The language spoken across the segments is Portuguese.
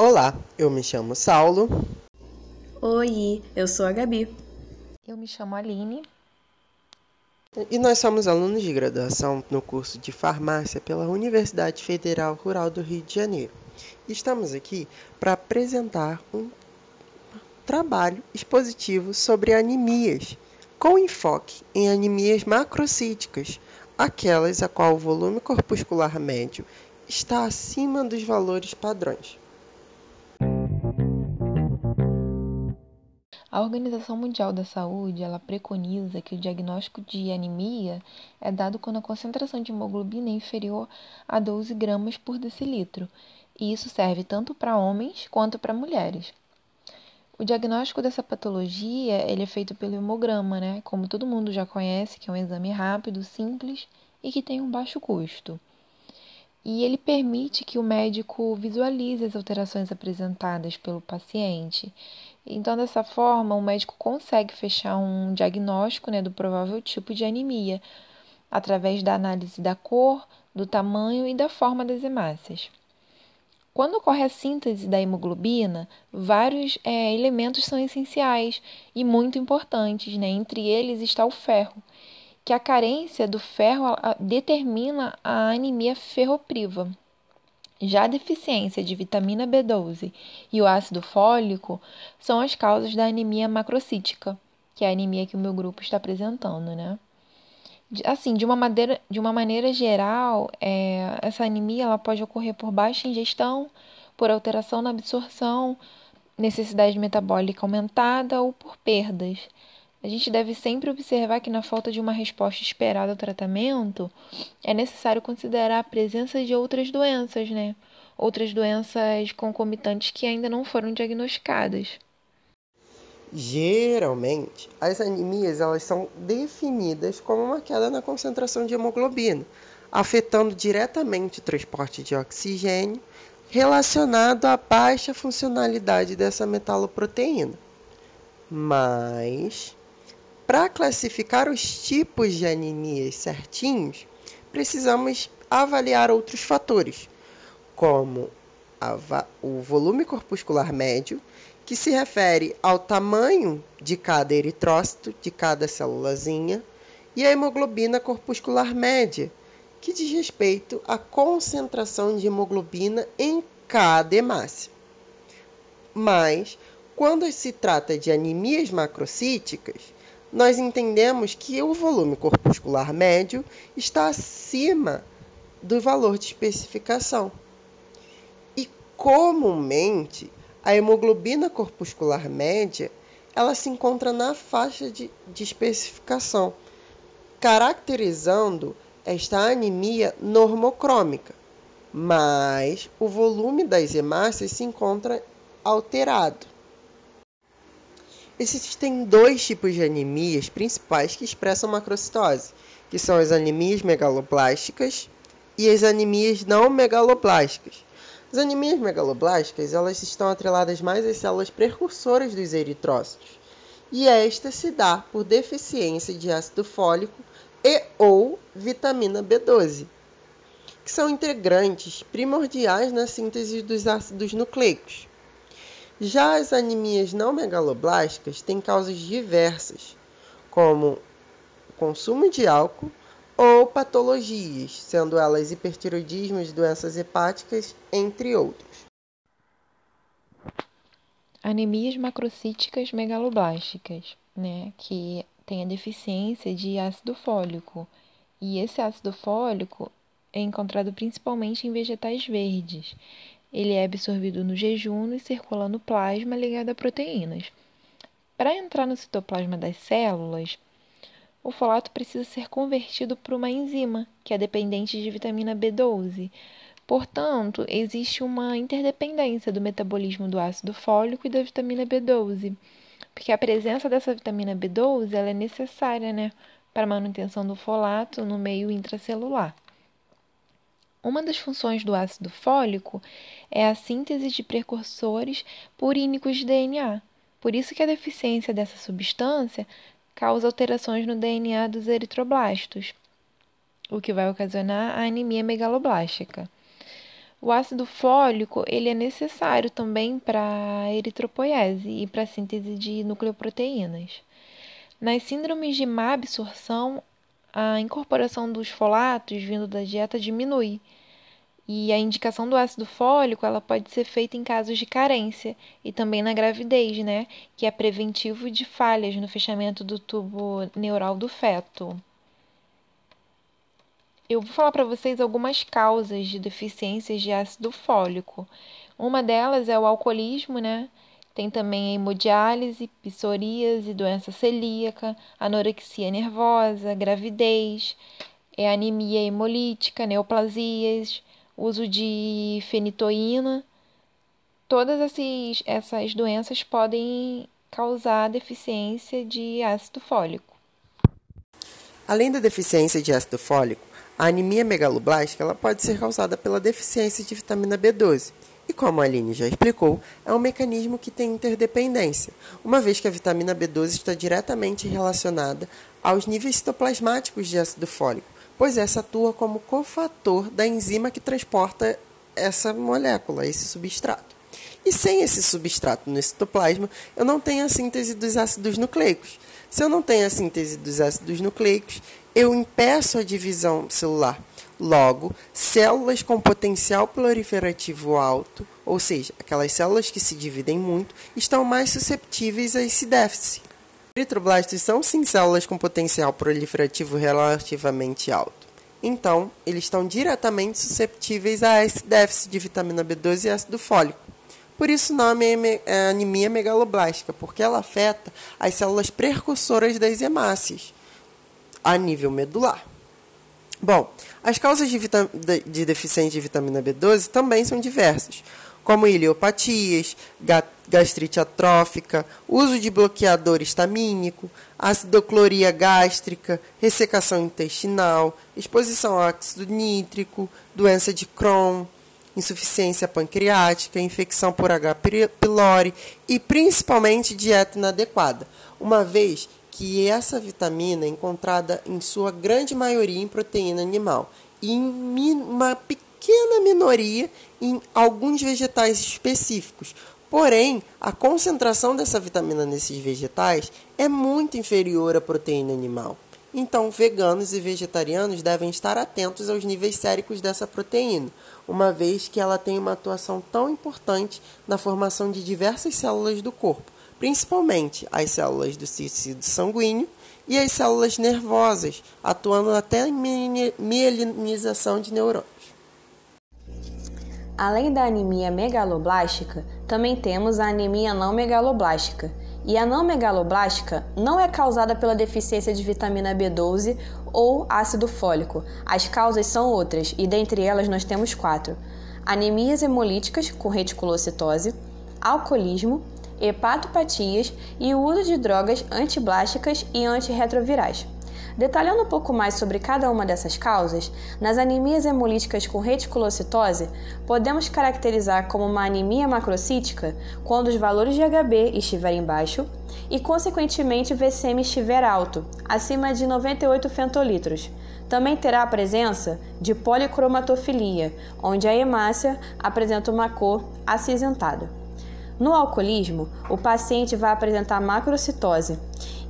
Olá, eu me chamo Saulo. Oi, eu sou a Gabi. Eu me chamo Aline. E nós somos alunos de graduação no curso de farmácia pela Universidade Federal Rural do Rio de Janeiro. Estamos aqui para apresentar um trabalho expositivo sobre anemias, com enfoque em anemias macrocíticas, aquelas a qual o volume corpuscular médio está acima dos valores padrões. A Organização Mundial da Saúde, ela preconiza que o diagnóstico de anemia é dado quando a concentração de hemoglobina é inferior a 12 gramas por decilitro, e isso serve tanto para homens quanto para mulheres. O diagnóstico dessa patologia ele é feito pelo hemograma, né? Como todo mundo já conhece, que é um exame rápido, simples e que tem um baixo custo. E ele permite que o médico visualize as alterações apresentadas pelo paciente então, dessa forma, o médico consegue fechar um diagnóstico né, do provável tipo de anemia, através da análise da cor, do tamanho e da forma das hemácias. Quando ocorre a síntese da hemoglobina, vários é, elementos são essenciais e muito importantes, né? entre eles está o ferro, que a carência do ferro determina a anemia ferropriva. Já a deficiência de vitamina B12 e o ácido fólico são as causas da anemia macrocítica, que é a anemia que o meu grupo está apresentando, né? Assim, de uma maneira, de uma maneira geral, é, essa anemia ela pode ocorrer por baixa ingestão, por alteração na absorção, necessidade metabólica aumentada ou por perdas. A gente deve sempre observar que, na falta de uma resposta esperada ao tratamento, é necessário considerar a presença de outras doenças, né? Outras doenças concomitantes que ainda não foram diagnosticadas. Geralmente, as anemias elas são definidas como uma queda na concentração de hemoglobina, afetando diretamente o transporte de oxigênio relacionado à baixa funcionalidade dessa metaloproteína. Mas para classificar os tipos de anemias certinhos, precisamos avaliar outros fatores, como o volume corpuscular médio, que se refere ao tamanho de cada eritrócito, de cada célulazinha, e a hemoglobina corpuscular média, que diz respeito à concentração de hemoglobina em cada hemácia. Mas, quando se trata de anemias macrocíticas, nós entendemos que o volume corpuscular médio está acima do valor de especificação. E comumente, a hemoglobina corpuscular média ela se encontra na faixa de, de especificação, caracterizando esta anemia normocrômica, mas o volume das hemácias se encontra alterado. Existem dois tipos de anemias principais que expressam macrocitose, que são as anemias megaloblásticas e as anemias não megaloblásticas. As anemias megaloblásticas elas estão atreladas mais às células precursoras dos eritrócitos, e esta se dá por deficiência de ácido fólico e ou vitamina B12, que são integrantes primordiais na síntese dos ácidos nucleicos. Já as anemias não megaloblásticas têm causas diversas, como consumo de álcool ou patologias, sendo elas hipertiroidismo, doenças hepáticas, entre outros. Anemias macrocíticas megaloblásticas, né, que tem a deficiência de ácido fólico. E esse ácido fólico é encontrado principalmente em vegetais verdes. Ele é absorvido no jejum e circula no plasma ligado a proteínas. Para entrar no citoplasma das células, o folato precisa ser convertido por uma enzima, que é dependente de vitamina B12. Portanto, existe uma interdependência do metabolismo do ácido fólico e da vitamina B12, porque a presença dessa vitamina B12 ela é necessária né, para a manutenção do folato no meio intracelular. Uma das funções do ácido fólico é a síntese de precursores purínicos de DNA. Por isso que a deficiência dessa substância causa alterações no DNA dos eritroblastos, o que vai ocasionar a anemia megaloblástica. O ácido fólico ele é necessário também para a eritropoiese e para a síntese de nucleoproteínas. Nas síndromes de má absorção, a incorporação dos folatos vindo da dieta diminui. E a indicação do ácido fólico ela pode ser feita em casos de carência e também na gravidez, né? Que é preventivo de falhas no fechamento do tubo neural do feto. Eu vou falar para vocês algumas causas de deficiências de ácido fólico. Uma delas é o alcoolismo, né? Tem também a hemodiálise, psoríase, doença celíaca, anorexia nervosa, gravidez, é anemia hemolítica, neoplasias, uso de fenitoína. Todas esses, essas doenças podem causar deficiência de ácido fólico. Além da deficiência de ácido fólico, a anemia megaloblástica ela pode ser causada pela deficiência de vitamina B12. E como a Aline já explicou, é um mecanismo que tem interdependência, uma vez que a vitamina B12 está diretamente relacionada aos níveis citoplasmáticos de ácido fólico, pois essa atua como cofator da enzima que transporta Eritroblastos são sim células com potencial proliferativo relativamente alto. Então, eles estão diretamente susceptíveis a esse déficit de vitamina B12 e ácido fólico. Por isso o nome é, é anemia megaloblástica, porque ela afeta as células precursoras das hemácias, a nível medular. Bom, as causas de, de deficiência de vitamina B12 também são diversas, como ileopatias, gastrite atrófica, uso de bloqueador histamínico, acidocloria gástrica, ressecação intestinal, exposição ao ácido nítrico, doença de Crohn, insuficiência pancreática, infecção por H. pylori e principalmente dieta inadequada, uma vez que essa vitamina é encontrada em sua grande maioria em proteína animal e em uma pequena minoria em alguns vegetais específicos. Porém, a concentração dessa vitamina nesses vegetais é muito inferior à proteína animal. Então, veganos e vegetarianos devem estar atentos aos níveis séricos dessa proteína, uma vez que ela tem uma atuação tão importante na formação de diversas células do corpo principalmente as células do tecido sanguíneo e as células nervosas, atuando até em mielinização de neurônios. Além da anemia megaloblástica, também temos a anemia não megaloblástica. E a não megaloblástica não é causada pela deficiência de vitamina B12 ou ácido fólico. As causas são outras, e dentre elas nós temos quatro: anemias hemolíticas com reticulocitose, alcoolismo, hepatopatias e o uso de drogas antiblásticas e antirretrovirais. Detalhando um pouco mais sobre cada uma dessas causas, nas anemias hemolíticas com reticulocitose, podemos caracterizar como uma anemia macrocítica quando os valores de HB estiverem baixo e, consequentemente, o VCM estiver alto, acima de 98 fentolitros. Também terá a presença de policromatofilia, onde a hemácia apresenta uma cor acinzentada. No alcoolismo, o paciente vai apresentar macrocitose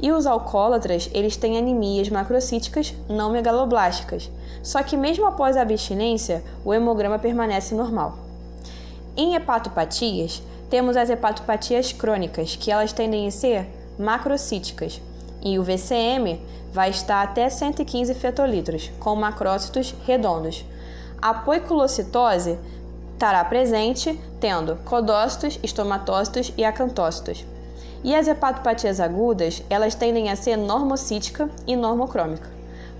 e os alcoólatras eles têm anemias macrocíticas não megaloblásticas, só que mesmo após a abstinência, o hemograma permanece normal. Em hepatopatias, temos as hepatopatias crônicas, que elas tendem a ser macrocíticas, e o VCM vai estar até 115 fetolitros, com macrócitos redondos. A poiculocitose estará presente tendo codócitos, estomatócitos e acantócitos. E as hepatopatias agudas, elas tendem a ser normocítica e normocrômica.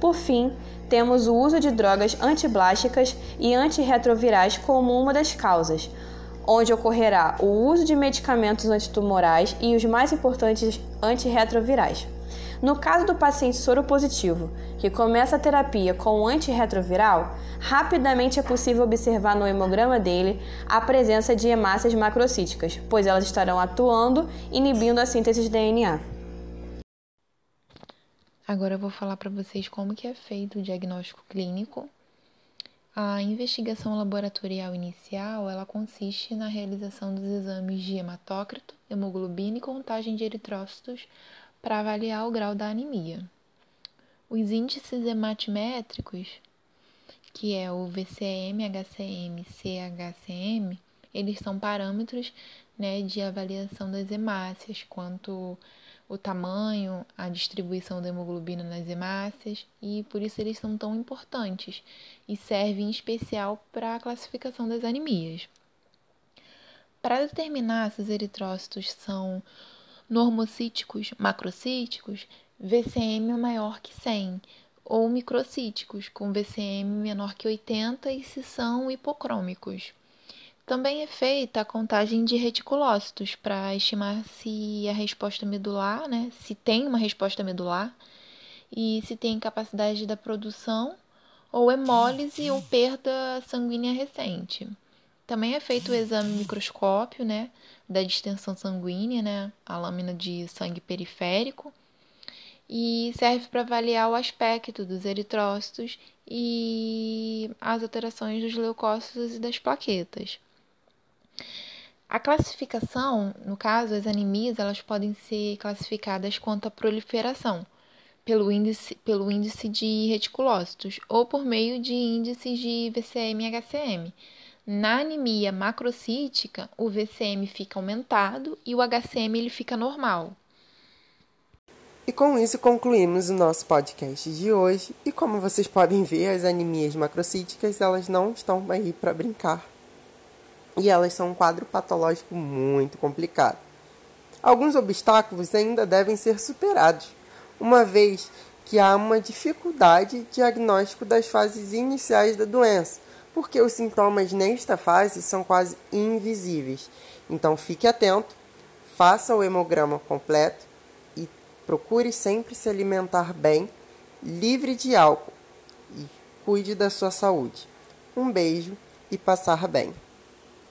Por fim, temos o uso de drogas antiblásticas e antirretrovirais como uma das causas, onde ocorrerá o uso de medicamentos antitumorais e os mais importantes antirretrovirais. No caso do paciente soropositivo, que começa a terapia com o antirretroviral, rapidamente é possível observar no hemograma dele a presença de hemácias macrocíticas, pois elas estarão atuando, inibindo a síntese de DNA. Agora eu vou falar para vocês como que é feito o diagnóstico clínico. A investigação laboratorial inicial, ela consiste na realização dos exames de hematócrito, hemoglobina e contagem de eritrócitos para avaliar o grau da anemia. Os índices hematimétricos, que é o VCM, HCM, CHCM, eles são parâmetros né, de avaliação das hemácias, quanto o tamanho, a distribuição da hemoglobina nas hemácias e por isso eles são tão importantes e servem em especial para a classificação das anemias. Para determinar se os eritrócitos são normocíticos, macrocíticos, VCM maior que 100, ou microcíticos, com VCM menor que 80 e se são hipocrômicos. Também é feita a contagem de reticulócitos para estimar se a resposta medular, né, se tem uma resposta medular e se tem capacidade da produção ou hemólise ou perda sanguínea recente. Também é feito o exame microscópio, né, da distensão sanguínea, né, a lâmina de sangue periférico, e serve para avaliar o aspecto dos eritrócitos e as alterações dos leucócitos e das plaquetas. A classificação, no caso, as anemias, elas podem ser classificadas quanto à proliferação, pelo índice, pelo índice de reticulócitos ou por meio de índices de VCM e HCM. Na anemia macrocítica, o VCM fica aumentado e o HCM ele fica normal. E com isso concluímos o nosso podcast de hoje. E como vocês podem ver, as anemias macrocíticas elas não estão aí para brincar e elas são um quadro patológico muito complicado. Alguns obstáculos ainda devem ser superados, uma vez que há uma dificuldade diagnóstico das fases iniciais da doença, porque os sintomas nesta fase são quase invisíveis. Então fique atento, faça o hemograma completo e procure sempre se alimentar bem, livre de álcool e cuide da sua saúde. Um beijo e passar bem.